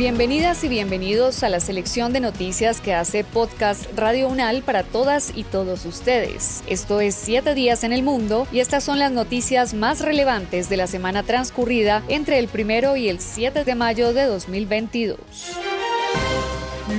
Bienvenidas y bienvenidos a la selección de noticias que hace Podcast Radio UNAL para todas y todos ustedes. Esto es 7 días en el mundo y estas son las noticias más relevantes de la semana transcurrida entre el primero y el 7 de mayo de 2022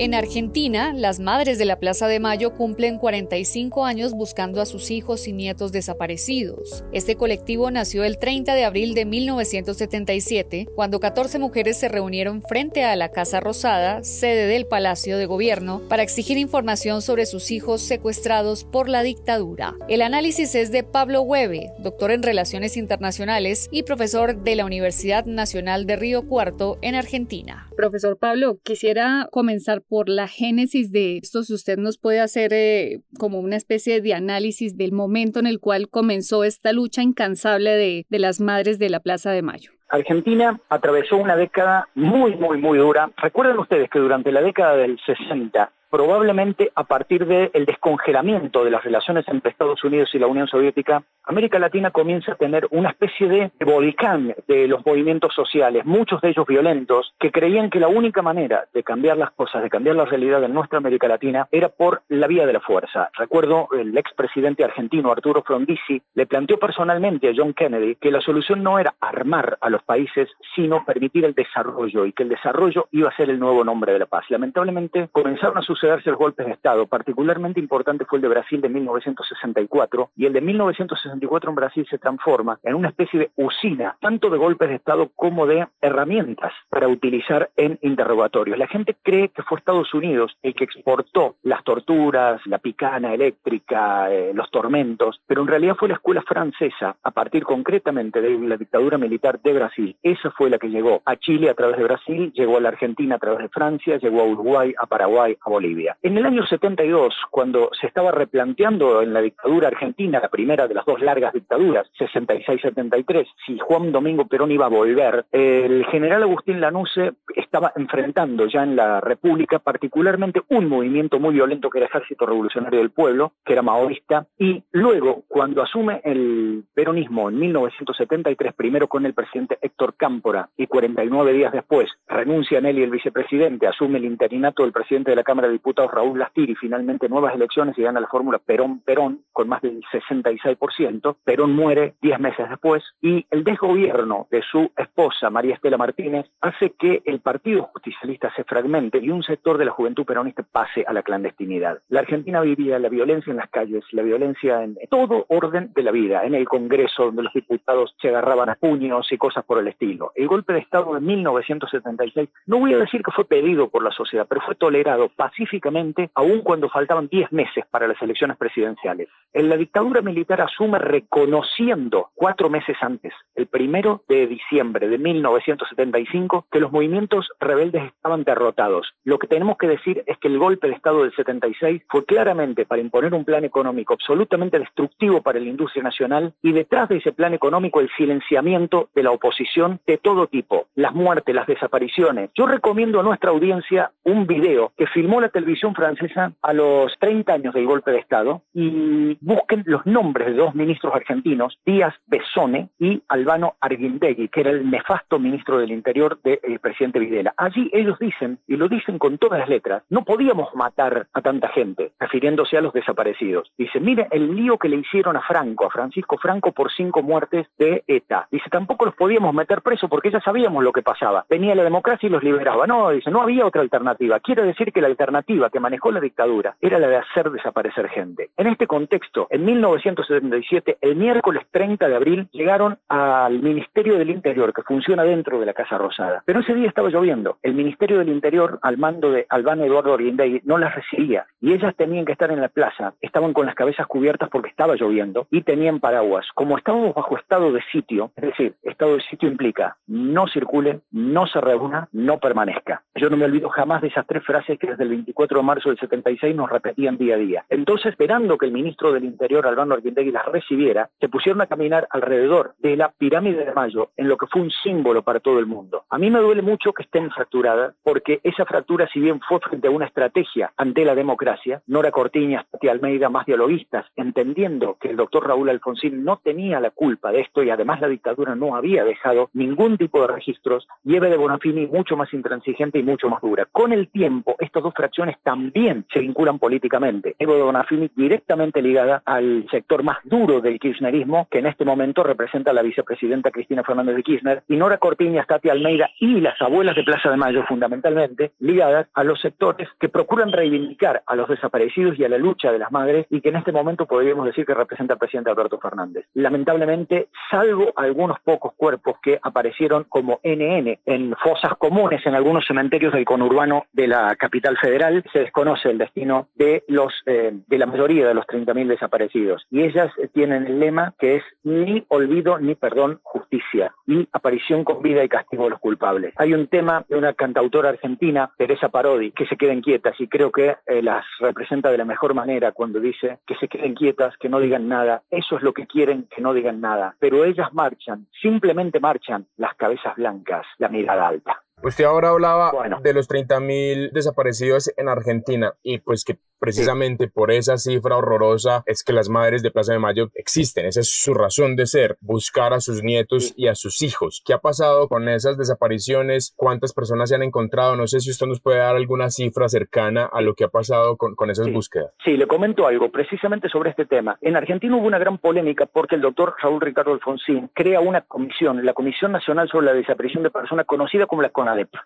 En Argentina, las madres de la Plaza de Mayo cumplen 45 años buscando a sus hijos y nietos desaparecidos. Este colectivo nació el 30 de abril de 1977, cuando 14 mujeres se reunieron frente a la Casa Rosada, sede del Palacio de Gobierno, para exigir información sobre sus hijos secuestrados por la dictadura. El análisis es de Pablo Hueve, doctor en Relaciones Internacionales y profesor de la Universidad Nacional de Río Cuarto en Argentina. Profesor Pablo, quisiera comenzar por la génesis de esto, si usted nos puede hacer eh, como una especie de análisis del momento en el cual comenzó esta lucha incansable de, de las madres de la Plaza de Mayo. Argentina atravesó una década muy, muy, muy dura. Recuerden ustedes que durante la década del 60 probablemente a partir del descongelamiento de las relaciones entre Estados Unidos y la Unión Soviética, América Latina comienza a tener una especie de volcán de los movimientos sociales, muchos de ellos violentos, que creían que la única manera de cambiar las cosas, de cambiar la realidad en nuestra América Latina, era por la vía de la fuerza. Recuerdo el expresidente argentino Arturo Frondizi le planteó personalmente a John Kennedy que la solución no era armar a los países, sino permitir el desarrollo y que el desarrollo iba a ser el nuevo nombre de la paz. Lamentablemente comenzaron a sucederse los golpes de Estado. Particularmente importante fue el de Brasil de 1964 y el de 1964 en Brasil se transforma en una especie de usina, tanto de golpes de Estado como de herramientas para utilizar en interrogatorios. La gente cree que fue Estados Unidos el que exportó las torturas, la picana eléctrica, eh, los tormentos, pero en realidad fue la escuela francesa, a partir concretamente de la dictadura militar de Brasil. Esa fue la que llegó a Chile a través de Brasil, llegó a la Argentina a través de Francia, llegó a Uruguay, a Paraguay, a Bolivia. En el año 72, cuando se estaba replanteando en la dictadura argentina, la primera de las dos largas dictaduras, 66-73, si Juan Domingo Perón iba a volver, el general Agustín Lanuse estaba enfrentando ya en la República particularmente un movimiento muy violento que era Ejército Revolucionario del Pueblo, que era maoísta, y luego, cuando asume el peronismo en 1973, primero con el presidente Héctor Cámpora, y 49 días después renuncia en él y el vicepresidente, asume el interinato del presidente de la Cámara de Diputados Raúl Lastiri, finalmente nuevas elecciones y gana la fórmula Perón-Perón con más del 66%. Perón muere 10 meses después y el desgobierno de su esposa, María Estela Martínez, hace que el Partido Justicialista se fragmente y un sector de la juventud peronista pase a la clandestinidad. La Argentina vivía la violencia en las calles, la violencia en todo orden de la vida, en el Congreso, donde los diputados se agarraban a puños y cosas por el estilo. El golpe de Estado de 1976, no voy a decir que fue pedido por la sociedad, pero fue tolerado pacíficamente específicamente aun cuando faltaban 10 meses para las elecciones presidenciales. En la dictadura militar asume reconociendo cuatro meses antes, el primero de diciembre de 1975, que los movimientos rebeldes estaban derrotados. Lo que tenemos que decir es que el golpe de Estado del 76 fue claramente para imponer un plan económico absolutamente destructivo para la industria nacional y detrás de ese plan económico el silenciamiento de la oposición de todo tipo, las muertes, las desapariciones. Yo recomiendo a nuestra audiencia un video que filmó la televisión francesa a los 30 años del golpe de Estado y busquen los nombres de dos ministros argentinos, Díaz Besone y Albano Arguindegui, que era el nefasto ministro del Interior del presidente Videla. Allí ellos dicen, y lo dicen con todas las letras, no podíamos matar a tanta gente, refiriéndose a los desaparecidos. Dice, mire el lío que le hicieron a Franco, a Francisco Franco, por cinco muertes de ETA. Dice, tampoco los podíamos meter preso porque ya sabíamos lo que pasaba. Venía la democracia y los liberaba. No, dice, no había otra alternativa. Quiere decir que la alternativa que manejó la dictadura era la de hacer desaparecer gente. En este contexto, en 1977, el miércoles 30 de abril, llegaron al Ministerio del Interior, que funciona dentro de la Casa Rosada. Pero ese día estaba lloviendo. El Ministerio del Interior, al mando de Albano Eduardo Oriendey, no las recibía. Y ellas tenían que estar en la plaza. Estaban con las cabezas cubiertas porque estaba lloviendo y tenían paraguas. Como estábamos bajo estado de sitio, es decir, estado de sitio implica no circule, no se reúna, no permanezca. Yo no me olvido jamás de esas tres frases que desde el 24 de marzo del 76 nos repetían día a día. Entonces, esperando que el ministro del Interior, Albano Arguindegui, las recibiera, se pusieron a caminar alrededor de la pirámide de Mayo, en lo que fue un símbolo para todo el mundo. A mí me duele mucho que estén fracturadas, porque esa fractura, si bien fue frente a una estrategia ante la democracia, Nora Cortiñas, Tati Almeida, más dialoguistas, entendiendo que el doctor Raúl Alfonsín no tenía la culpa de esto y además la dictadura no había dejado ningún tipo de registros, y Eve de Bonafini mucho más intransigente y mucho más dura. Con el tiempo, estas dos fracciones también se vinculan políticamente. De Bonafini directamente ligada al sector más duro del kirchnerismo, que en este momento representa a la vicepresidenta Cristina Fernández de Kirchner, y Nora Cortiñas, Tati Almeida y las abuelas de Plaza de Mayo, fundamentalmente, ligadas a los sectores que procuran reivindicar a los desaparecidos y a la lucha de las madres, y que en este momento podríamos decir que representa al presidente Alberto Fernández. Lamentablemente, salvo algunos pocos cuerpos que aparecieron como NN en fosas comunes en algunos cementerios del conurbano de la capital federal, se desconoce el destino de los eh, de la mayoría de los 30.000 desaparecidos. Y ellas tienen el lema que es ni olvido ni perdón, justicia y aparición con vida y castigo a los culpables. Hay un tema de una cantautora argentina, Teresa Parodi, que se queden quietas y creo que eh, las representa de la mejor manera cuando dice que se queden quietas, que no digan nada. Eso es lo que quieren, que no digan nada. Pero ellas marchan, simplemente marchan las cabezas blancas, la mirada alta. Usted ahora hablaba de los 30.000 desaparecidos en Argentina y pues que precisamente por esa cifra horrorosa es que las madres de Plaza de Mayo existen. Esa es su razón de ser, buscar a sus nietos y a sus hijos. ¿Qué ha pasado con esas desapariciones? ¿Cuántas personas se han encontrado? No sé si usted nos puede dar alguna cifra cercana a lo que ha pasado con, con esas búsquedas. Sí, le comento algo precisamente sobre este tema. En Argentina hubo una gran polémica porque el doctor Raúl Ricardo Alfonsín crea una comisión, la Comisión Nacional sobre la Desaparición de Personas, conocida como la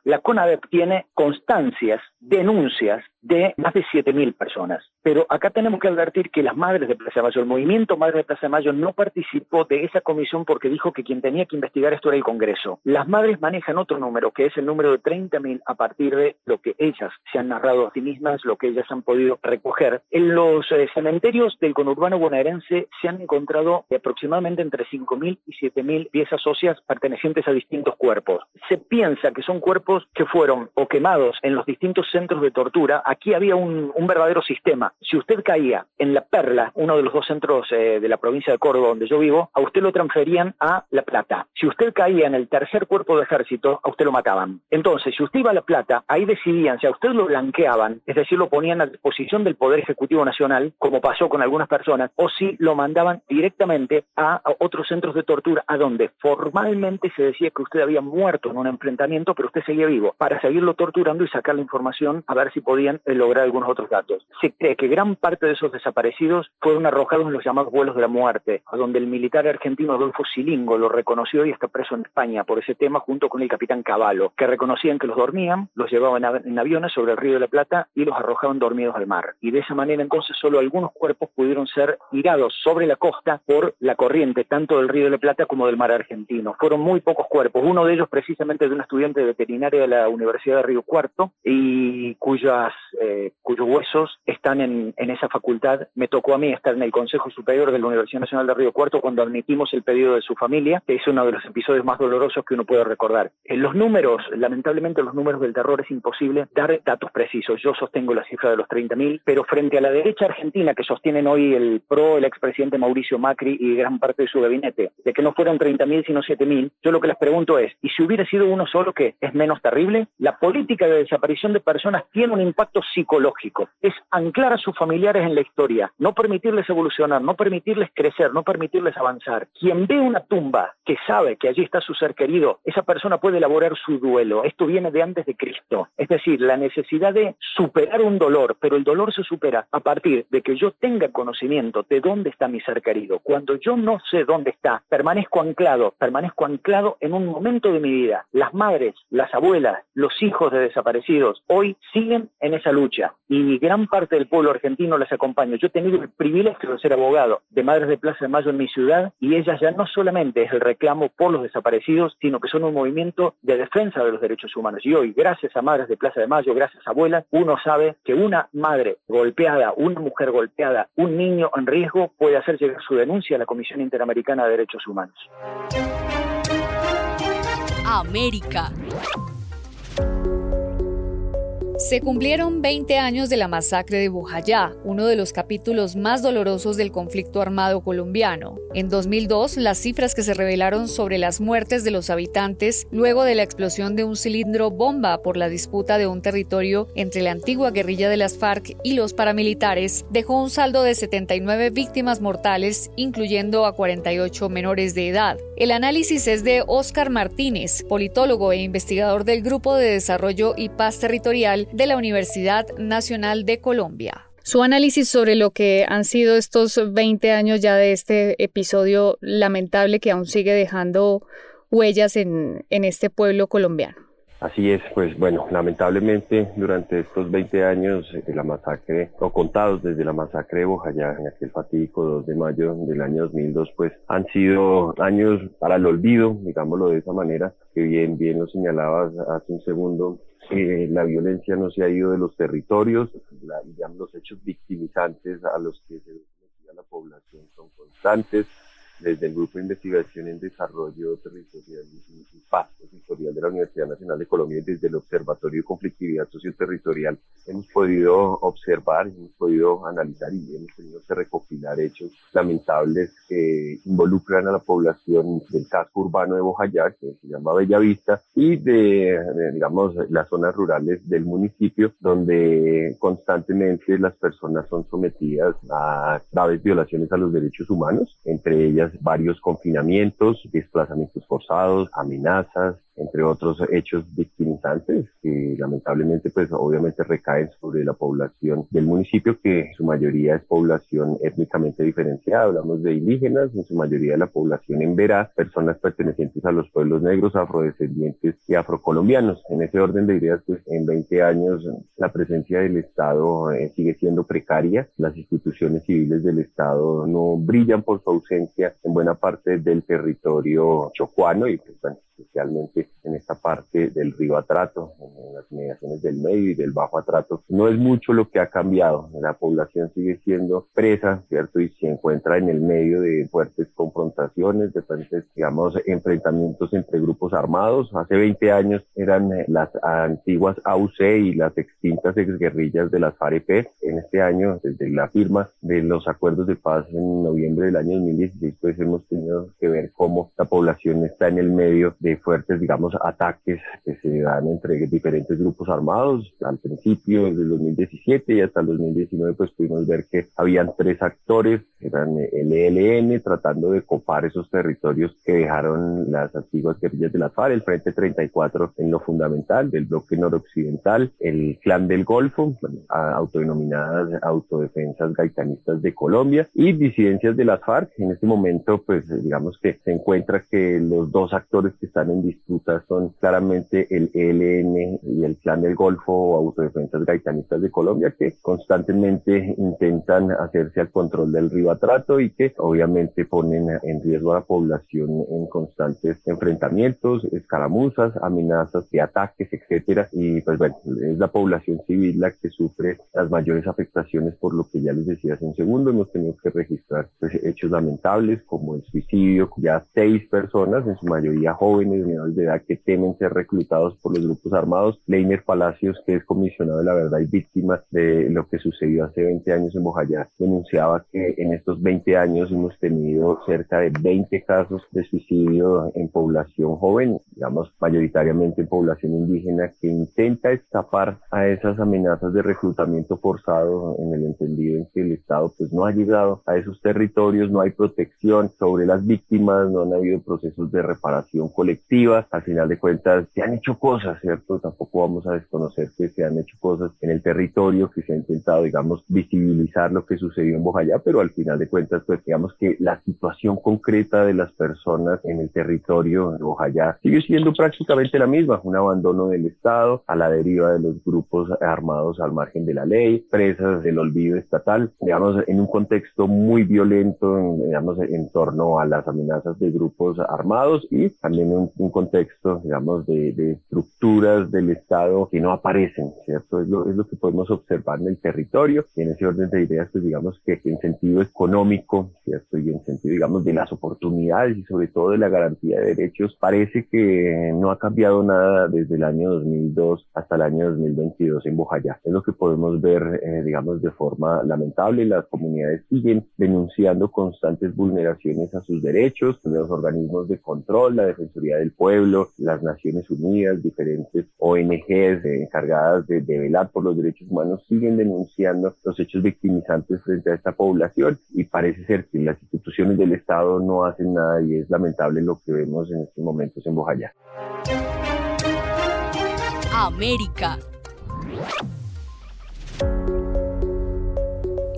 La CONADEP tiene constancias, denuncias de más de 7.000 personas. Pero acá tenemos que advertir que las madres de Plaza de Mayo, el movimiento Madres de Plaza de Mayo no participó de esa comisión porque dijo que quien tenía que investigar esto era el Congreso. Las madres manejan otro número, que es el número de 30.000 a partir de lo que ellas se han narrado a sí mismas, lo que ellas han podido recoger. En los eh, cementerios del conurbano bonaerense se han encontrado aproximadamente entre 5.000 y 7.000 piezas óseas pertenecientes a distintos cuerpos. Se piensa que son cuerpos que fueron o quemados en los distintos centros de tortura aquí había un, verdadero sistema. Si usted caía en La Perla, uno de los dos centros eh, de la provincia de Córdoba donde yo vivo, a usted lo transferían a La Plata. Si usted caía en el tercer cuerpo de ejército, a usted lo mataban. Entonces, si usted iba a La Plata, ahí decidían si a usted lo blanqueaban, es decir, lo ponían a disposición del Poder Ejecutivo Nacional, como pasó con algunas personas, o si lo mandaban directamente a, otros centros de tortura, a donde formalmente se decía que usted había muerto en un enfrentamiento, pero usted seguía vivo, para seguirlo torturando y sacar la información a ver si podían lograr algunos otros datos. Se cree que gran parte de esos desaparecidos fueron arrojados en los llamados vuelos de la muerte, a donde el militar argentino Adolfo Silingo lo reconoció y está preso en España por ese tema junto con el capitán Cavallo, que reconocían que los dormían, los llevaban en aviones sobre el río de la Plata y los arrojaban dormidos al mar. Y de esa manera entonces solo algunos cuerpos pudieron ser tirados sobre la costa por la corriente, tanto del río de la Plata como del mar argentino. Fueron muy pocos cuerpos, uno de ellos precisamente de un estudiante veterinario de la Universidad de Río Cuarto y cuyas eh, cuyos huesos están en, esa facultad. Me tocó a mí estar en el Consejo Superior de la Universidad Nacional de Río Cuarto cuando admitimos el pedido de su familia, que es uno de los episodios más dolorosos que uno puede recordar. En los números, lamentablemente los números del terror es imposible dar datos precisos. Yo sostengo la cifra de los 30.000, pero frente a la derecha argentina que sostienen hoy el PRO, el expresidente Mauricio Macri y gran parte de su gabinete, de que no fueron 30.000 sino 7.000, yo lo que les pregunto es, ¿y si hubiera sido uno solo que es menos terrible? La política de desaparición de personas tiene un impacto psicológico, es anclar a sus familiares en la historia, no permitirles evolucionar, no permitirles crecer, no permitirles avanzar. Quien ve una tumba que sabe que allí está su ser querido, esa persona puede elaborar su duelo. Esto viene de antes de Cristo. Es decir, la necesidad de superar un dolor, pero el dolor se supera a partir de que yo tenga conocimiento de dónde está mi ser querido. Cuando yo no sé dónde está, permanezco anclado, permanezco anclado en un momento de mi vida. Las madres, las abuelas, los hijos de desaparecidos, hoy siguen en esa lucha y gran parte del pueblo argentino les acompaña. Yo he tenido el privilegio de ser abogado de Madres de Plaza de Mayo en mi ciudad y ellas ya no solamente es el reclamo por los desaparecidos, sino que son un movimiento de defensa de los derechos humanos. Y hoy, gracias a Madres de Plaza de Mayo, gracias a abuelas, uno sabe que una madre golpeada, una mujer golpeada, un niño en riesgo puede hacer llegar su denuncia a la Comisión Interamericana de Derechos Humanos. América. Se cumplieron 20 años de la masacre de Bojayá, uno de los capítulos más dolorosos del conflicto armado colombiano. En 2002, las cifras que se revelaron sobre las muertes de los habitantes luego de la explosión de un cilindro bomba por la disputa de un territorio entre la antigua guerrilla de las FARC y los paramilitares dejó un saldo de 79 víctimas mortales, incluyendo a 48 menores de edad. El análisis es de Óscar Martínez, politólogo e investigador del Grupo de Desarrollo y Paz Territorial la Universidad Nacional de Colombia. Su análisis sobre lo que han sido estos 20 años ya de este episodio lamentable que aún sigue dejando huellas en, en este pueblo colombiano. Así es, pues bueno, lamentablemente durante estos 20 años de la masacre, o contados desde la masacre de Bojayá en aquel fatídico 2 de mayo del año 2002, pues han sido años para el olvido, digámoslo de esa manera, que bien, bien lo señalabas hace un segundo, eh, la violencia no se ha ido de los territorios, digamos, los hechos victimizantes a los que se a la población son constantes, desde el Grupo de Investigación en Desarrollo Territorial y, Paz Territorial de la Universidad Nacional de Colombia y desde el Observatorio de Conflictividad Socioterritorial hemos podido observar, hemos podido analizar y hemos tenido que recopilar hechos lamentables que involucran a la población del casco urbano de Bojayá, que se llama Bellavista, y de digamos, las zonas rurales del municipio, donde constantemente las personas son sometidas a graves violaciones a los derechos humanos, entre ellas varios confinamientos, desplazamientos forzados, amenazas, entre otros hechos victimizantes que lamentablemente pues obviamente recaen sobre la población del municipio que su mayoría es población étnicamente diferenciada, hablamos de indígenas, en su mayoría de la población en Verá, personas pertenecientes a los pueblos negros, afrodescendientes y afrocolombianos. En ese orden de ideas pues en 20 años la presencia del Estado eh, sigue siendo precaria, las instituciones civiles del Estado no brillan por su ausencia en buena parte del territorio chocuano y pues bueno, especialmente en esta parte del río Atrato, en las inmediaciones del medio y del bajo Atrato. No es mucho lo que ha cambiado. La población sigue siendo presa, ¿cierto? Y se encuentra en el medio de fuertes confrontaciones, de fuertes, digamos, enfrentamientos entre grupos armados. Hace 20 años eran eh, las antiguas AUC y las extintas exguerrillas de las FAREP. En este año, desde la firma de los acuerdos de paz en noviembre del año 2016, pues hemos tenido que ver cómo la población está en el medio de fuertes, digamos, ataques que se dan entre diferentes grupos armados. Al principio, desde el 2017 y hasta el 2019, pues pudimos ver que habían tres actores, eran el ELN, tratando de copar esos territorios que dejaron las antiguas guerrillas de la FARC, el Frente 34 en lo fundamental del bloque noroccidental, el Clan del Golfo, autodenominadas autodefensas gaitanistas de Colombia y disidencias de las FARC. En este momento, pues digamos que se encuentra que los dos actores que están en disputa son claramente el ELN y el Clan del Golfo o Autodefensas Gaitanistas de Colombia, que constantemente intentan hacerse al control del río Atrato y que obviamente ponen en riesgo a la población en constantes enfrentamientos, escaramuzas, amenazas de ataques, etcétera. Y pues bueno, es la población civil la que sufre las mayores afectaciones por lo que ya les decía hace un segundo. Hemos tenido que registrar pues, hechos lamentables como el suicidio, ya seis personas, en su mayoría jóvenes, menores de edad que temen ser reclutados por los grupos armados. Leiner Palacios, que es comisionado de la verdad y víctima de lo que sucedió hace 20 años en Bojayá, denunciaba que en estos 20 años hemos tenido cerca de 20 casos de suicidio en población joven, digamos mayoritariamente en población indígena, que intenta escapar a esas amenazas de reclutamiento forzado en el entendido en que el Estado pues no ha llegado a esos territorios, no hay protección sobre las víctimas, no han habido procesos de reparación colectiva, al final de cuentas se han hecho cosas, ¿cierto? Tampoco vamos a desconocer que se han hecho cosas en el territorio, que se ha intentado, digamos, visibilizar lo que sucedió en Bojayá, pero al final de cuentas, pues digamos que la situación concreta de las personas en el territorio de Bojayá sigue siendo prácticamente la misma, un abandono del Estado a la deriva de los grupos armados al margen de la ley, presas del olvido estatal, digamos, en un contexto muy violento, digamos, en torno a las amenazas de grupos armados y también en un contexto, digamos, de, de, estructuras del Estado que no aparecen, ¿cierto? Es lo, es lo que podemos observar en el territorio y en ese orden de ideas, pues digamos que en sentido económico, ¿cierto? Y en sentido, digamos, de las oportunidades y sobre todo de la garantía de derechos, parece que no ha cambiado nada desde el año 2002 hasta el año 2022 en Bojayá. Es lo que podemos ver, eh, digamos, de forma lamentable. Las comunidades siguen denunciando constantes vulneraciones a sus derechos, los organismos de control, la Defensoría del Pueblo, las Naciones Unidas, diferentes ONGs encargadas de, de velar por los derechos humanos siguen denunciando los hechos victimizantes frente a esta población y parece ser que las instituciones del Estado no hacen nada y es lamentable lo que vemos en estos momentos en Bojayá. América.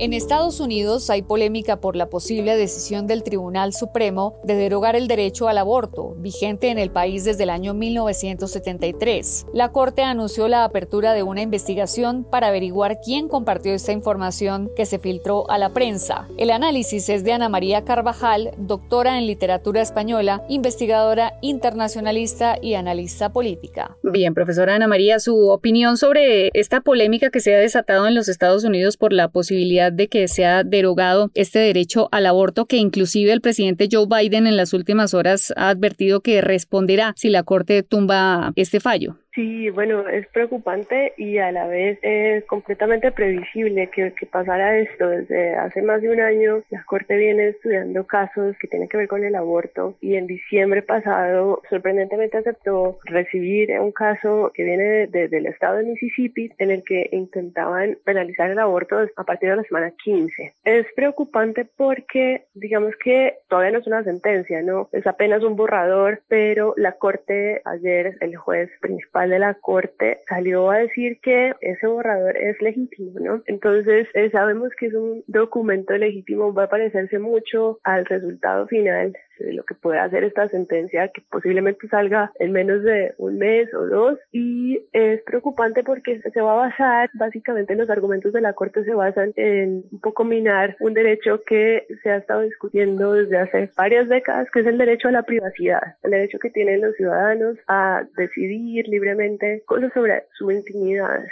En Estados Unidos hay polémica por la posible decisión del Tribunal Supremo de derogar el derecho al aborto, vigente en el país desde el año 1973. La Corte anunció la apertura de una investigación para averiguar quién compartió esta información que se filtró a la prensa. El análisis es de Ana María Carvajal, doctora en literatura española, investigadora internacionalista y analista política. Bien, profesora Ana María, su opinión sobre esta polémica que se ha desatado en los Estados Unidos por la posibilidad de que sea derogado este derecho al aborto que inclusive el presidente Joe Biden en las últimas horas ha advertido que responderá si la Corte tumba este fallo. Sí, bueno, es preocupante y a la vez es completamente previsible que, pasara esto. Desde hace más de un año la Corte viene estudiando casos que tienen que ver con el aborto y en diciembre pasado sorprendentemente aceptó recibir un caso que viene del estado de Mississippi en el que intentaban penalizar el aborto a partir de la semana 15. Es preocupante porque digamos que todavía no es una sentencia, ¿no? Es apenas un borrador, pero la Corte ayer, el juez principal de la Corte salió a decir que ese borrador es legítimo, ¿no? Entonces, eh, sabemos que es un documento legítimo, va a parecerse mucho al resultado final lo que puede hacer esta sentencia, que posiblemente salga en menos de un mes o dos. Y es preocupante porque se va a basar, básicamente los argumentos de la Corte se basan en un poco minar un derecho que se ha estado discutiendo desde hace varias décadas, que es el derecho a la privacidad, el derecho que tienen los ciudadanos a decidir libremente cosas sobre su intimidad.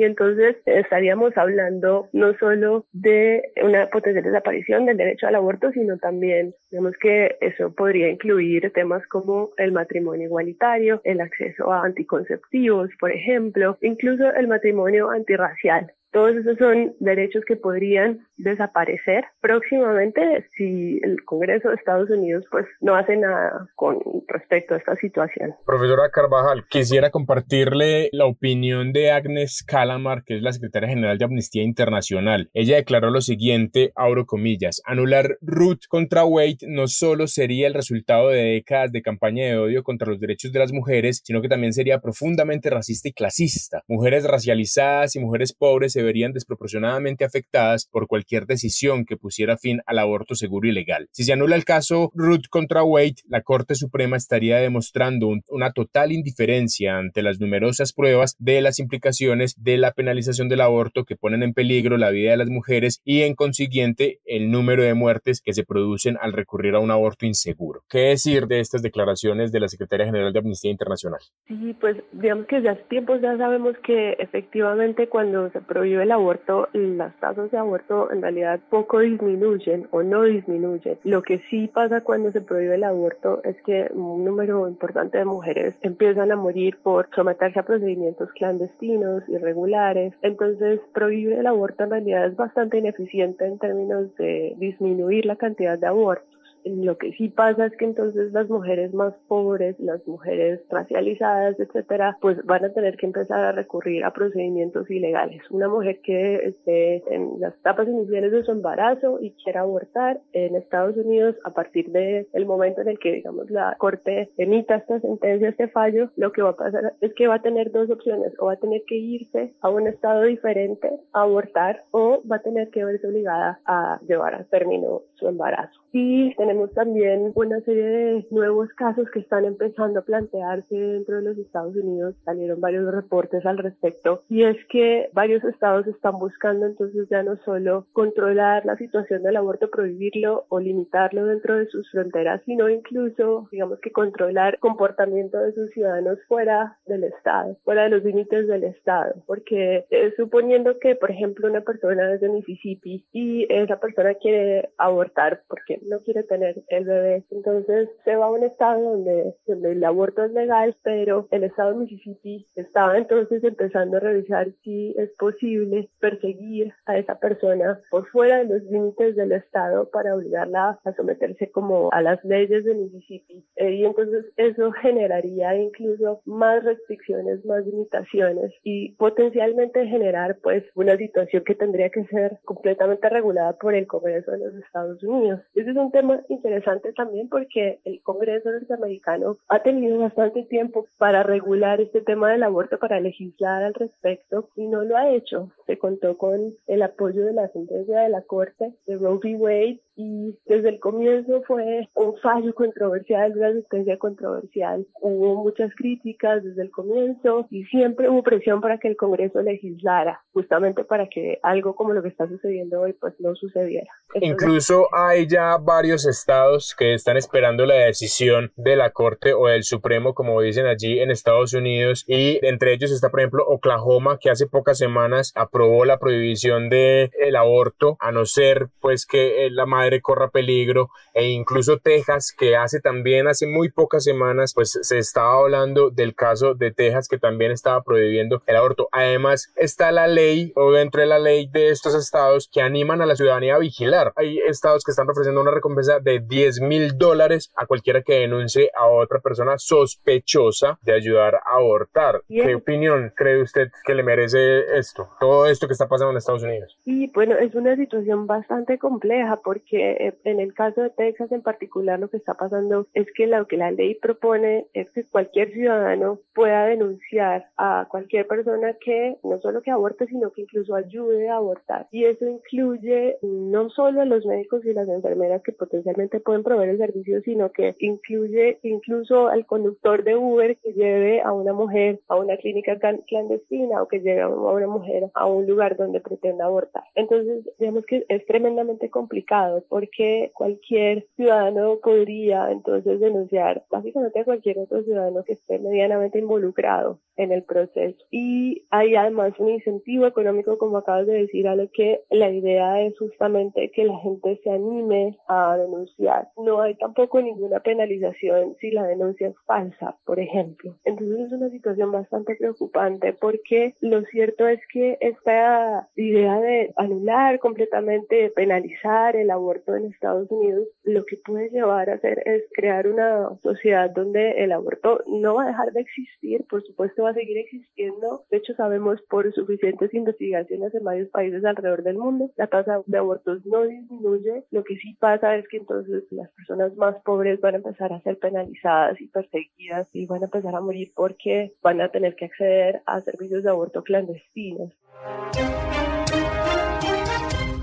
Y entonces estaríamos hablando no solo de una potencial desaparición del derecho al aborto, sino también, digamos que eso podría incluir temas como el matrimonio igualitario, el acceso a anticonceptivos, por ejemplo, incluso el matrimonio antirracial. Todos esos son derechos que podrían desaparecer próximamente si el Congreso de Estados Unidos pues no hace nada con respecto a esta situación. Profesora Carvajal, quisiera compartirle la opinión de Agnes Calamar, que es la secretaria general de Amnistía Internacional. Ella declaró lo siguiente, abro comillas, anular Ruth contra Wade no solo sería el resultado de décadas de campaña de odio contra los derechos de las mujeres, sino que también sería profundamente racista y clasista. Mujeres racializadas y mujeres pobres se verían desproporcionadamente afectadas por cualquier decisión que pusiera fin al aborto seguro y legal. Si se anula el caso Ruth contra Wade, la Corte Suprema estaría demostrando una total indiferencia ante las numerosas pruebas de las implicaciones de la penalización del aborto que ponen en peligro la vida de las mujeres y en consiguiente el número de muertes que se producen al recurrir a un aborto inseguro. ¿Qué decir de estas declaraciones de la Secretaria General de Amnistía Internacional? Sí, pues digamos que desde hace tiempo ya sabemos que efectivamente cuando se prohíbe el aborto, las tasas de aborto en realidad poco disminuyen o no disminuyen. Lo que sí pasa cuando se prohíbe el aborto es que un número importante de mujeres empiezan a morir por someterse a procedimientos clandestinos, irregulares. Entonces, prohibir el aborto en realidad es bastante ineficiente en términos de disminuir la cantidad de abortos. Lo que sí pasa es que entonces las mujeres más pobres, las mujeres racializadas, etcétera, pues van a tener que empezar a recurrir a procedimientos ilegales. Una mujer que esté en las etapas iniciales de su embarazo y quiera abortar en Estados Unidos a partir del el momento en el que, digamos, la corte emita esta sentencia, este fallo, lo que va a pasar es que va a tener dos opciones, o va a tener que irse a un estado diferente a abortar o va a tener que verse obligada a llevar a término su embarazo. Y tenemos también una serie de nuevos casos que están empezando a plantearse dentro de los Estados Unidos. Salieron varios reportes al respecto. Y es que varios estados están buscando entonces ya no solo controlar la situación del aborto, prohibirlo o limitarlo dentro de sus fronteras, sino incluso, digamos que controlar comportamiento de sus ciudadanos fuera del estado, fuera de los límites del estado. Porque eh, suponiendo que, por ejemplo, una persona es de Mississippi y esa persona quiere abortar porque no quiere tener el bebé. Entonces se va a un estado donde, donde el aborto es legal, pero el estado de Mississippi estaba entonces empezando a revisar si es posible perseguir a esa persona por fuera de los límites del estado para obligarla a someterse como a las leyes de Mississippi. Eh, y entonces eso generaría incluso más restricciones, más limitaciones y potencialmente generar pues una situación que tendría que ser completamente regulada por el Congreso de los Estados Unidos. Ese es un tema interesante también porque el Congreso norteamericano ha tenido bastante tiempo para regular este tema del aborto, para legislar al respecto y no lo ha hecho. Se contó con el apoyo de la sentencia de la Corte de Roe v. Wade y desde el comienzo fue un fallo controversial, una sentencia controversial. Hubo muchas críticas desde el comienzo y siempre hubo presión para que el Congreso legislara, justamente para que algo como lo que está sucediendo hoy pues no sucediera. Incluso hay ya varios estados que están esperando la decisión de la Corte o del Supremo, como dicen allí en Estados Unidos, y entre ellos está, por ejemplo, Oklahoma, que hace pocas semanas aprobó la prohibición del el aborto, a no ser pues que eh, la madre corra peligro, e incluso Texas, que hace también hace muy pocas semanas, pues se estaba hablando del caso de Texas, que también estaba prohibiendo el aborto. Además, está la ley o dentro de la ley de estos estados que animan a la ciudadanía a vigilar. Hay estados que están ofreciendo una recompensa de 10 mil dólares a cualquiera que denuncie a otra persona sospechosa de ayudar a abortar. ¿Qué opinión cree usted que le merece esto, todo esto que está pasando en Estados Unidos? Sí, bueno, es una situación bastante compleja porque eh, en el caso de Texas en particular lo que está pasando es que lo que la ley propone es que cualquier ciudadano pueda denunciar a cualquier persona que no solo que aborte, sino que incluso ayude a abortar. Y eso incluye no solo a los médicos y las enfermeras que potencialmente pueden proveer el servicio, sino que incluye incluso al conductor de Uber que lleve a una mujer a una clínica clandestina o que lleve a una mujer a un lugar donde pretenda abortar. Entonces, digamos que es tremendamente complicado porque cualquier ciudadano podría entonces denunciar básicamente a cualquier otro ciudadano que esté medianamente involucrado en el proceso. Y hay además un incentivo económico, como acabas de decir, a lo que la idea es justamente que la gente se anime a denunciar. No hay tampoco ninguna penalización si la denuncia es falsa, por ejemplo. Entonces es una situación bastante preocupante porque lo cierto es que esta idea de anular completamente, penalizar el aborto en Estados Unidos, lo que puede llevar a hacer es crear una sociedad donde el aborto no va a dejar de existir, por supuesto va a seguir existiendo. De hecho, sabemos por suficientes investigaciones en varios países alrededor del mundo, la tasa de abortos no disminuye. Lo que sí pasa es que entonces las personas más pobres van a empezar a ser penalizadas y perseguidas y van a empezar a morir porque van a tener que acceder a servicios de aborto clandestinos.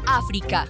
África.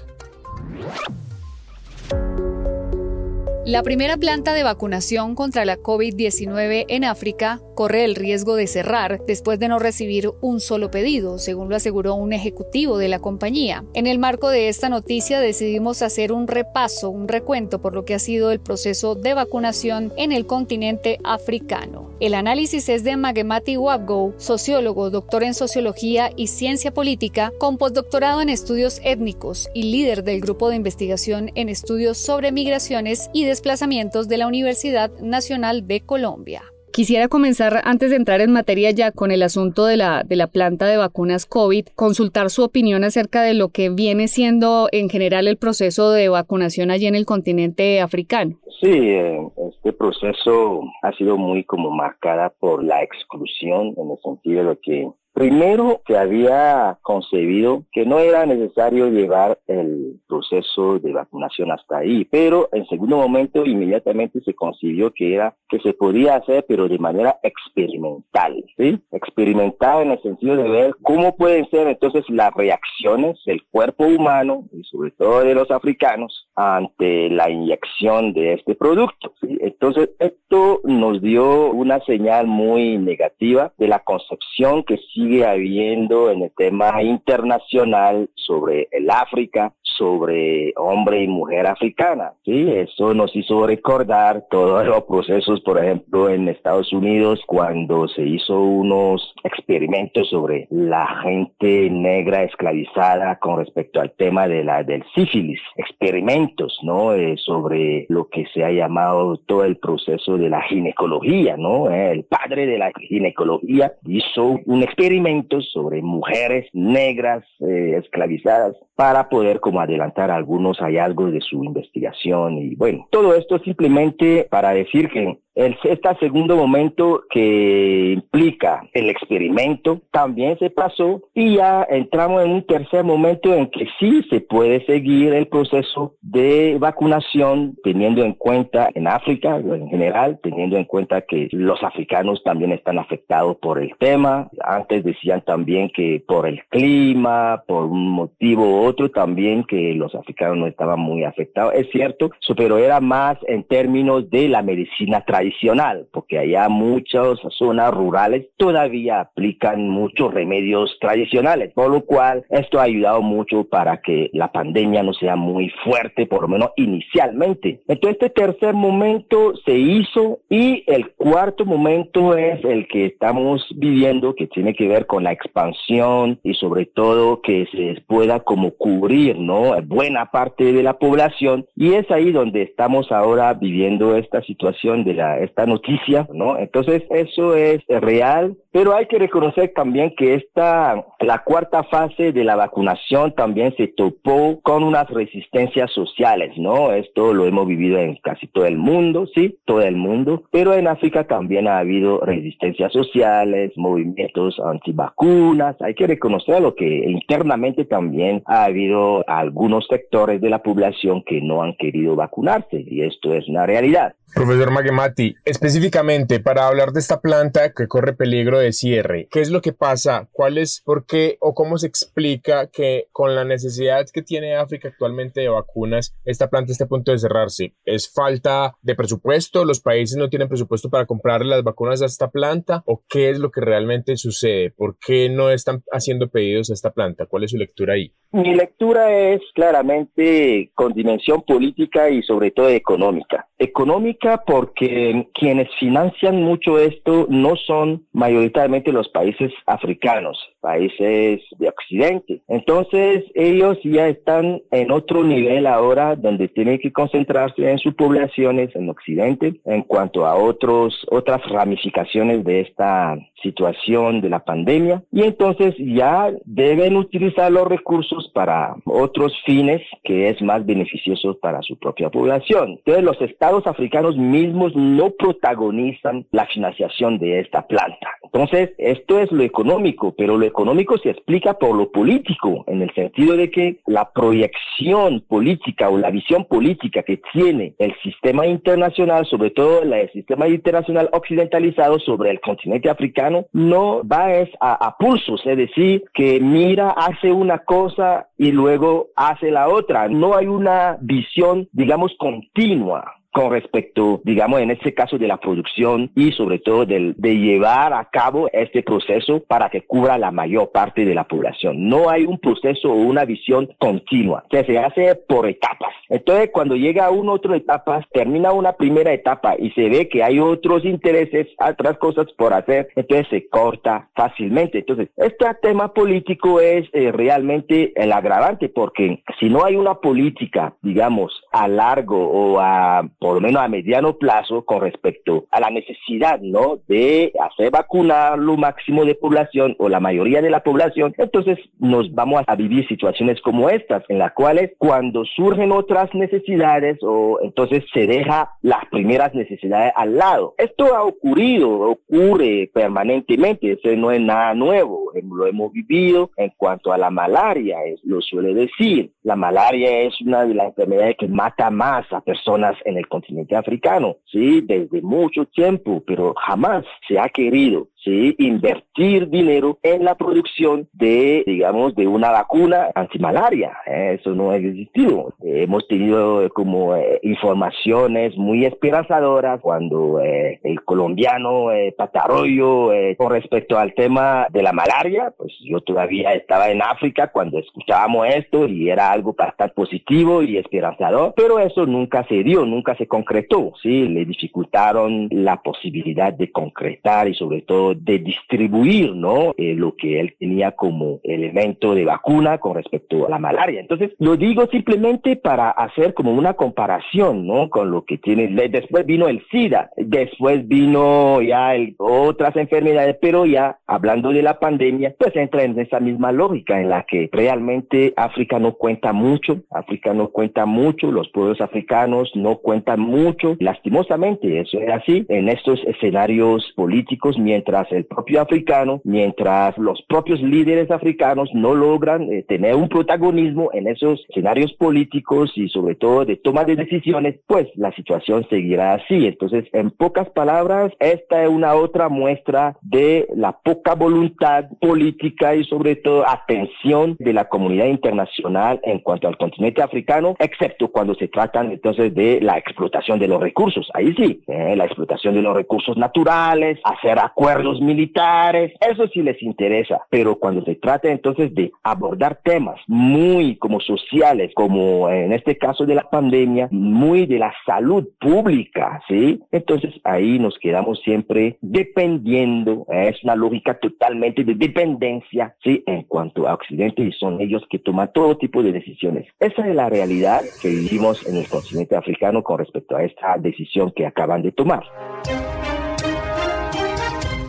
La primera planta de vacunación contra la COVID-19 en África corre el riesgo de cerrar después de no recibir un solo pedido, según lo aseguró un ejecutivo de la compañía. En el marco de esta noticia decidimos hacer un repaso, un recuento por lo que ha sido el proceso de vacunación en el continente africano. El análisis es de Magemati Wabgo, sociólogo, doctor en sociología y ciencia política, con postdoctorado en estudios étnicos y líder del grupo de investigación en estudios sobre migraciones y desplazamientos de la Universidad Nacional de Colombia. Quisiera comenzar, antes de entrar en materia ya con el asunto de la, de la planta de vacunas COVID, consultar su opinión acerca de lo que viene siendo en general el proceso de vacunación allí en el continente africano. Sí, eh, este proceso ha sido muy como marcada por la exclusión en el sentido de que Primero, se había concebido que no era necesario llevar el proceso de vacunación hasta ahí, pero en segundo momento inmediatamente se concibió que era que se podía hacer, pero de manera experimental, ¿sí? Experimental en el sentido de ver cómo pueden ser entonces las reacciones del cuerpo humano y sobre todo de los africanos ante la inyección de este producto. Entonces, esto nos dio una señal muy negativa de la concepción que sí sigue habiendo en el tema internacional sobre el África, sobre hombre y mujer africana. Sí, eso nos hizo recordar todos los procesos, por ejemplo, en Estados Unidos, cuando se hizo unos experimentos sobre la gente negra esclavizada con respecto al tema de la del sífilis, experimentos, ¿no? Eh, sobre lo que se ha llamado todo el proceso de la ginecología, ¿no? Eh, el padre de la ginecología hizo un experimento sobre mujeres negras eh, esclavizadas para poder adelantar algunos hallazgos de su investigación y bueno, todo esto simplemente para decir que este segundo momento que implica el experimento también se pasó y ya entramos en un tercer momento en que sí se puede seguir el proceso de vacunación teniendo en cuenta en África en general, teniendo en cuenta que los africanos también están afectados por el tema. Antes decían también que por el clima, por un motivo u otro también que los africanos no estaban muy afectados. Es cierto, pero era más en términos de la medicina tradicional tradicional, porque allá muchas zonas rurales todavía aplican muchos remedios tradicionales, por lo cual esto ha ayudado mucho para que la pandemia no sea muy fuerte, por lo menos inicialmente. Entonces este tercer momento se hizo y el cuarto momento es el que estamos viviendo, que tiene que ver con la expansión y sobre todo que se pueda como cubrir, ¿no? Buena parte de la población y es ahí donde estamos ahora viviendo esta situación de la esta noticia, ¿no? Entonces eso es real, pero hay que reconocer también que esta, la cuarta fase de la vacunación también se topó con unas resistencias sociales, ¿no? Esto lo hemos vivido en casi todo el mundo, sí, todo el mundo, pero en África también ha habido resistencias sociales, movimientos antivacunas, hay que reconocer lo que internamente también ha habido algunos sectores de la población que no han querido vacunarse y esto es una realidad. Profesor Magemati, específicamente para hablar de esta planta que corre peligro de cierre, ¿qué es lo que pasa? ¿Cuál es, por qué o cómo se explica que con la necesidad que tiene África actualmente de vacunas, esta planta esté a punto de cerrarse? ¿Es falta de presupuesto? ¿Los países no tienen presupuesto para comprar las vacunas a esta planta? ¿O qué es lo que realmente sucede? ¿Por qué no están haciendo pedidos a esta planta? ¿Cuál es su lectura ahí? Mi lectura es claramente con dimensión política y sobre todo económica. Económica porque quienes financian mucho esto no son mayoritariamente los países africanos, países de Occidente. Entonces ellos ya están en otro nivel ahora donde tienen que concentrarse en sus poblaciones en Occidente en cuanto a otros, otras ramificaciones de esta situación de la pandemia y entonces ya deben utilizar los recursos para otros fines que es más beneficioso para su propia población. Entonces los estados africanos mismos no protagonizan la financiación de esta planta. Entonces esto es lo económico, pero lo económico se explica por lo político en el sentido de que la proyección política o la visión política que tiene el sistema internacional, sobre todo el sistema internacional occidentalizado sobre el continente africano, no va a, a pulsos, es decir, que mira, hace una cosa y luego hace la otra. No hay una visión, digamos, continua con respecto, digamos, en este caso de la producción y sobre todo del, de llevar a cabo este proceso para que cubra la mayor parte de la población. No hay un proceso o una visión continua, que se hace por etapas. Entonces, cuando llega a una otra etapa, termina una primera etapa y se ve que hay otros intereses, otras cosas por hacer, entonces se corta fácilmente. Entonces, este tema político es eh, realmente el agravante porque si no hay una política, digamos, a largo o a por lo menos a mediano plazo con respecto a la necesidad, ¿no? De hacer vacunar lo máximo de población o la mayoría de la población, entonces nos vamos a vivir situaciones como estas, en las cuales cuando surgen otras necesidades o entonces se deja las primeras necesidades al lado. Esto ha ocurrido, ocurre permanentemente, eso no es nada nuevo, lo hemos vivido en cuanto a la malaria, es, lo suele decir. La malaria es una de las enfermedades que mata más a personas en el continente africano, sí, desde mucho tiempo, pero jamás se ha querido ¿sí? invertir dinero en la producción de, digamos, de una vacuna antimalaria. ¿eh? Eso no ha existido. hemos tenido eh, como eh, informaciones muy esperanzadoras cuando el colombiano Patarroyo, con respecto al tema de la malaria, pues yo todavía estaba en África cuando escuchábamos esto y era algo bastante positivo y esperanzador, pero eso nunca se dio, nunca se concretó, ¿sí? Le dificultaron la posibilidad de concretar y sobre todo de distribuir, ¿no? Eh, lo que él tenía como elemento de vacuna con respecto a la malaria. Entonces, lo digo simplemente para hacer como una comparación, ¿no? Con lo que tiene, después vino el SIDA, después vino ya el, otras enfermedades, pero ya hablando de la pandemia, pues entra en esa misma lógica en la que realmente África no cuenta mucho, África no cuenta mucho, los pueblos africanos no cuentan mucho, lastimosamente, eso es así, en estos escenarios políticos, mientras el propio africano, mientras los propios líderes africanos no logran eh, tener un protagonismo en esos escenarios políticos y sobre todo de toma de decisiones, pues la situación seguirá así. Entonces, en pocas palabras, esta es una otra muestra de la poca voluntad política y sobre todo atención de la comunidad internacional en cuanto al continente africano, excepto cuando se tratan entonces de la explotación de los recursos. Ahí sí, eh, la explotación de los recursos naturales, hacer acuerdos militares, eso sí les interesa, pero cuando se trata entonces de abordar temas muy como sociales, como en este caso de la pandemia, muy de la salud pública, ¿sí? Entonces ahí nos quedamos siempre dependiendo, es una lógica totalmente de dependencia, ¿sí? En cuanto a Occidente y son ellos que toman todo tipo de decisiones. Esa es la realidad que vivimos en el continente africano con respecto a esta decisión que acaban de tomar.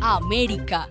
América.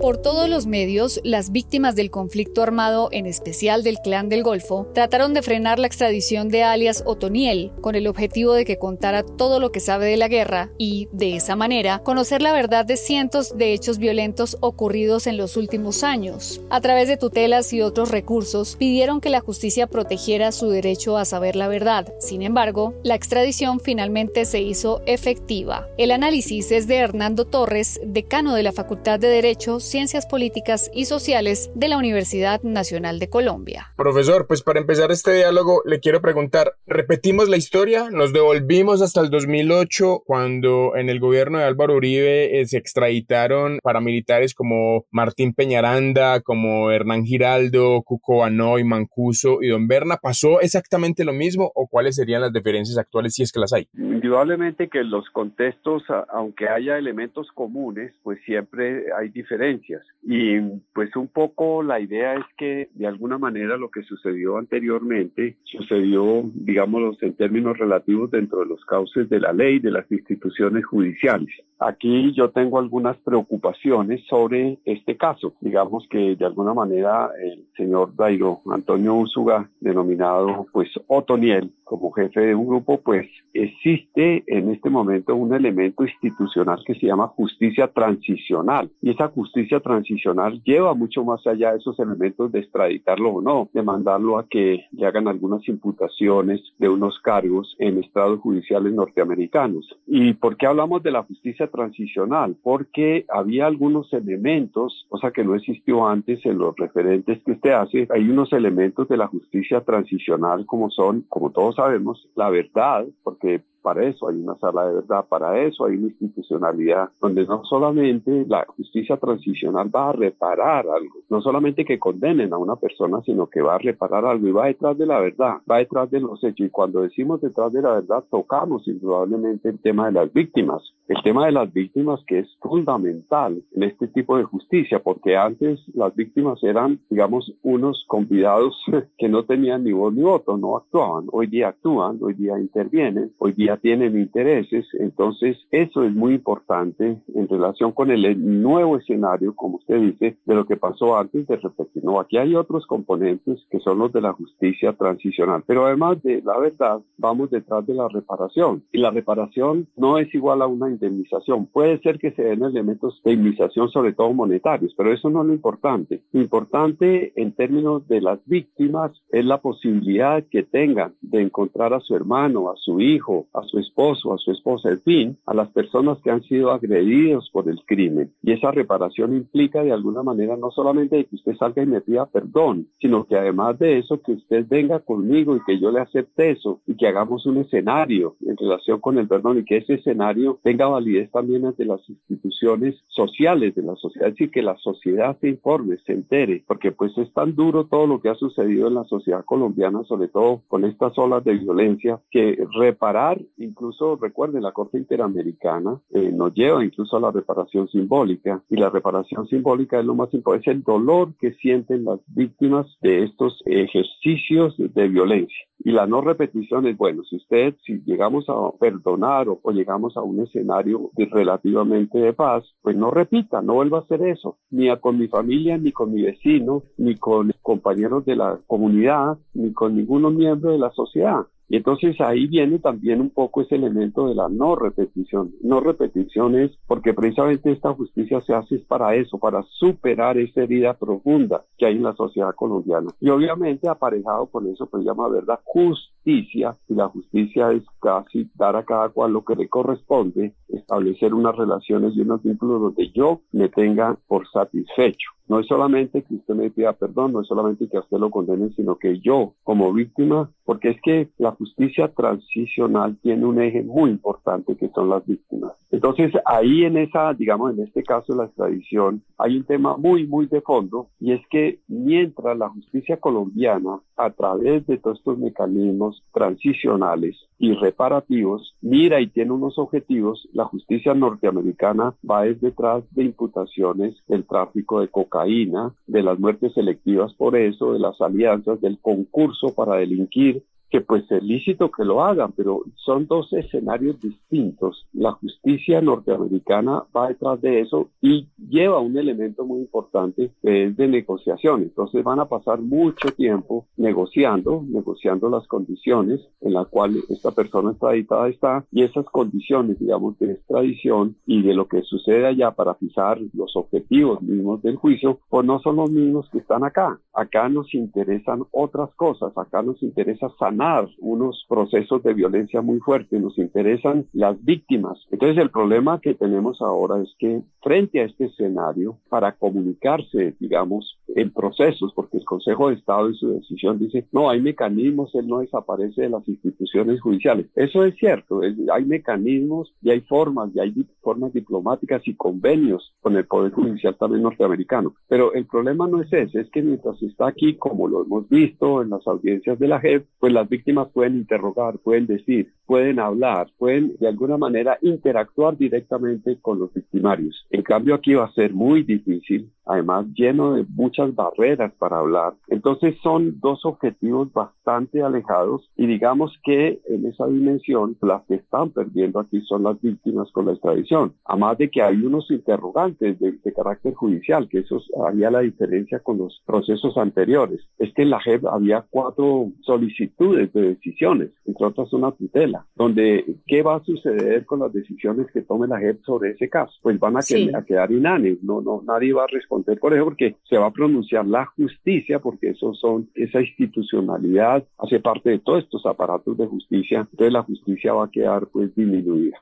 Por todos los medios, las víctimas del conflicto armado, en especial del Clan del Golfo, trataron de frenar la extradición de alias Otoniel con el objetivo de que contara todo lo que sabe de la guerra y, de esa manera, conocer la verdad de cientos de hechos violentos ocurridos en los últimos años. A través de tutelas y otros recursos, pidieron que la justicia protegiera su derecho a saber la verdad. Sin embargo, la extradición finalmente se hizo efectiva. El análisis es de Hernando Torres, decano de la Facultad de Derecho, Ciencias Políticas y Sociales de la Universidad Nacional de Colombia. Profesor, pues para empezar este diálogo le quiero preguntar, ¿repetimos la historia? ¿Nos devolvimos hasta el 2008 cuando en el gobierno de Álvaro Uribe eh, se extraditaron paramilitares como Martín Peñaranda, como Hernán Giraldo, Cuco Banoy, Mancuso y Don Berna? ¿Pasó exactamente lo mismo o cuáles serían las diferencias actuales si es que las hay? Indudablemente que los contextos, aunque haya elementos comunes, pues siempre hay diferencias y pues un poco la idea es que de alguna manera lo que sucedió anteriormente sucedió, digámoslo, en términos relativos dentro de los cauces de la ley, de las instituciones judiciales. Aquí yo tengo algunas preocupaciones sobre este caso. Digamos que de alguna manera el señor Dairo Antonio Úsuga, denominado pues Otoniel, como jefe de un grupo, pues existe en este momento un elemento institucional que se llama justicia transicional. Y esa justicia justicia transicional lleva mucho más allá de esos elementos de extraditarlo o no, de mandarlo a que le hagan algunas imputaciones de unos cargos en estados judiciales norteamericanos. ¿Y por qué hablamos de la justicia transicional? Porque había algunos elementos, cosa que no existió antes en los referentes que usted hace, hay unos elementos de la justicia transicional como son, como todos sabemos, la verdad, porque para eso hay una sala de verdad, para eso hay una institucionalidad donde no solamente la justicia transicional va a reparar algo, no solamente que condenen a una persona, sino que va a reparar algo y va detrás de la verdad, va detrás de los hechos. Y cuando decimos detrás de la verdad, tocamos indudablemente el tema de las víctimas, el tema de las víctimas que es fundamental en este tipo de justicia, porque antes las víctimas eran, digamos, unos convidados que no tenían ni voz ni voto, no actuaban, hoy día actúan, hoy día intervienen, hoy día tienen intereses. Entonces, eso es muy importante en relación con el nuevo escenario, como usted dice, de lo que pasó antes de repetir. No, aquí hay otros componentes que son los de la justicia transicional, pero además de la verdad, vamos detrás de la reparación. Y la reparación no es igual a una indemnización. Puede ser que se den elementos de indemnización, sobre todo monetarios, pero eso no es lo importante. Lo importante en términos de las víctimas es la posibilidad que tengan de encontrar a su hermano, a su hijo, a su esposo, a su esposa, en fin, a las personas que han sido agredidos por el crimen. Y esa reparación implica de alguna manera no solamente que usted salga y me pida perdón, sino que además de eso, que usted venga conmigo y que yo le acepte eso y que hagamos un escenario en relación con el perdón y que ese escenario tenga validez también ante las instituciones sociales de la sociedad, es decir, que la sociedad se informe, se entere, porque pues es tan duro todo lo que ha sucedido en la sociedad colombiana, sobre todo con estas olas de violencia, que reparar incluso recuerden, la Corte Interamericana eh, nos lleva incluso a la reparación simbólica y la reparación simbólica es lo más importante, es el dolor que sienten las víctimas de estos ejercicios de violencia. Y la no repetición es, bueno, si usted, si llegamos a perdonar o, llegamos a un escenario relativamente de paz, pues no repita, no vuelva a hacer eso, ni a, con mi familia, ni con mi vecino, ni con compañeros de la comunidad, ni con ninguno miembro de la sociedad. Y entonces ahí viene también un poco ese elemento de la no repetición. No repetición es porque precisamente esta justicia se hace para eso, para superar esa herida profunda que hay en la sociedad colombiana. Y obviamente aparejado con eso, pues llama verdad justicia, y la justicia es casi dar a cada cual lo que le corresponde, establecer unas relaciones y unos vínculos donde yo me tenga por satisfecho. No es solamente que usted me pida perdón, no es solamente que a usted lo condenen, sino que yo, como víctima, porque es que la justicia transicional tiene un eje muy importante que son las víctimas. Entonces, ahí en esa, digamos, en este caso de la extradición, hay un tema muy, muy de fondo, y es que mientras la justicia colombiana, a través de todos estos mecanismos transicionales y reparativos, mira y tiene unos objetivos, la justicia norteamericana va detrás de imputaciones del tráfico de cocaína de las muertes selectivas por eso, de las alianzas, del concurso para delinquir, pues es lícito que lo hagan, pero son dos escenarios distintos. La justicia norteamericana va detrás de eso y lleva un elemento muy importante que es de negociación. Entonces van a pasar mucho tiempo negociando, negociando las condiciones en las cuales esta persona extraditada está y esas condiciones, digamos, de extradición y de lo que sucede allá para fijar los objetivos mismos del juicio, pues no son los mismos que están acá. Acá nos interesan otras cosas, acá nos interesa sanar unos procesos de violencia muy fuertes, nos interesan las víctimas. Entonces el problema que tenemos ahora es que frente a este escenario, para comunicarse, digamos, en procesos, porque el Consejo de Estado en su decisión dice, no, hay mecanismos, él no desaparece de las instituciones judiciales. Eso es cierto, hay mecanismos y hay formas, y hay formas diplomáticas y convenios con el Poder Judicial también norteamericano. Pero el problema no es ese, es que mientras está aquí, como lo hemos visto en las audiencias de la JEP, pues las víctimas pueden interrogar, pueden decir, pueden hablar, pueden de alguna manera interactuar directamente con los victimarios. En cambio aquí va a ser muy difícil, además lleno de muchas barreras para hablar. Entonces son dos objetivos bastante alejados y digamos que en esa dimensión las que están perdiendo aquí son las víctimas con la extradición. Además de que hay unos interrogantes de, carácter judicial, que eso haría la diferencia con los procesos anteriores. Es que en la JEP había cuatro solicitudes de decisiones, entre otras una tutela, donde qué va a suceder con las decisiones que tome la JEP sobre ese caso. Pues van a, a quedar inánimes, no, no, nadie va a responder por eso porque se va a pronunciar la justicia, porque eso son, esa institucionalidad hace parte de todos estos aparatos de justicia, entonces la justicia va a quedar pues disminuida.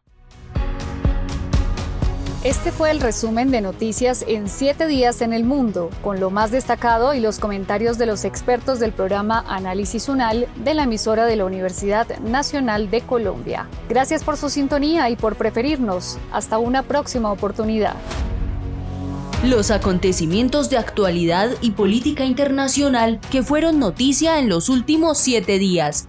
Este fue el resumen de noticias en siete días en el mundo, con lo más destacado y los comentarios de los expertos del programa Análisis UNAL de la emisora de la Universidad Nacional de Colombia. Gracias por su sintonía y por preferirnos. Hasta una próxima oportunidad. Los acontecimientos de actualidad y política internacional que fueron noticia en los últimos siete días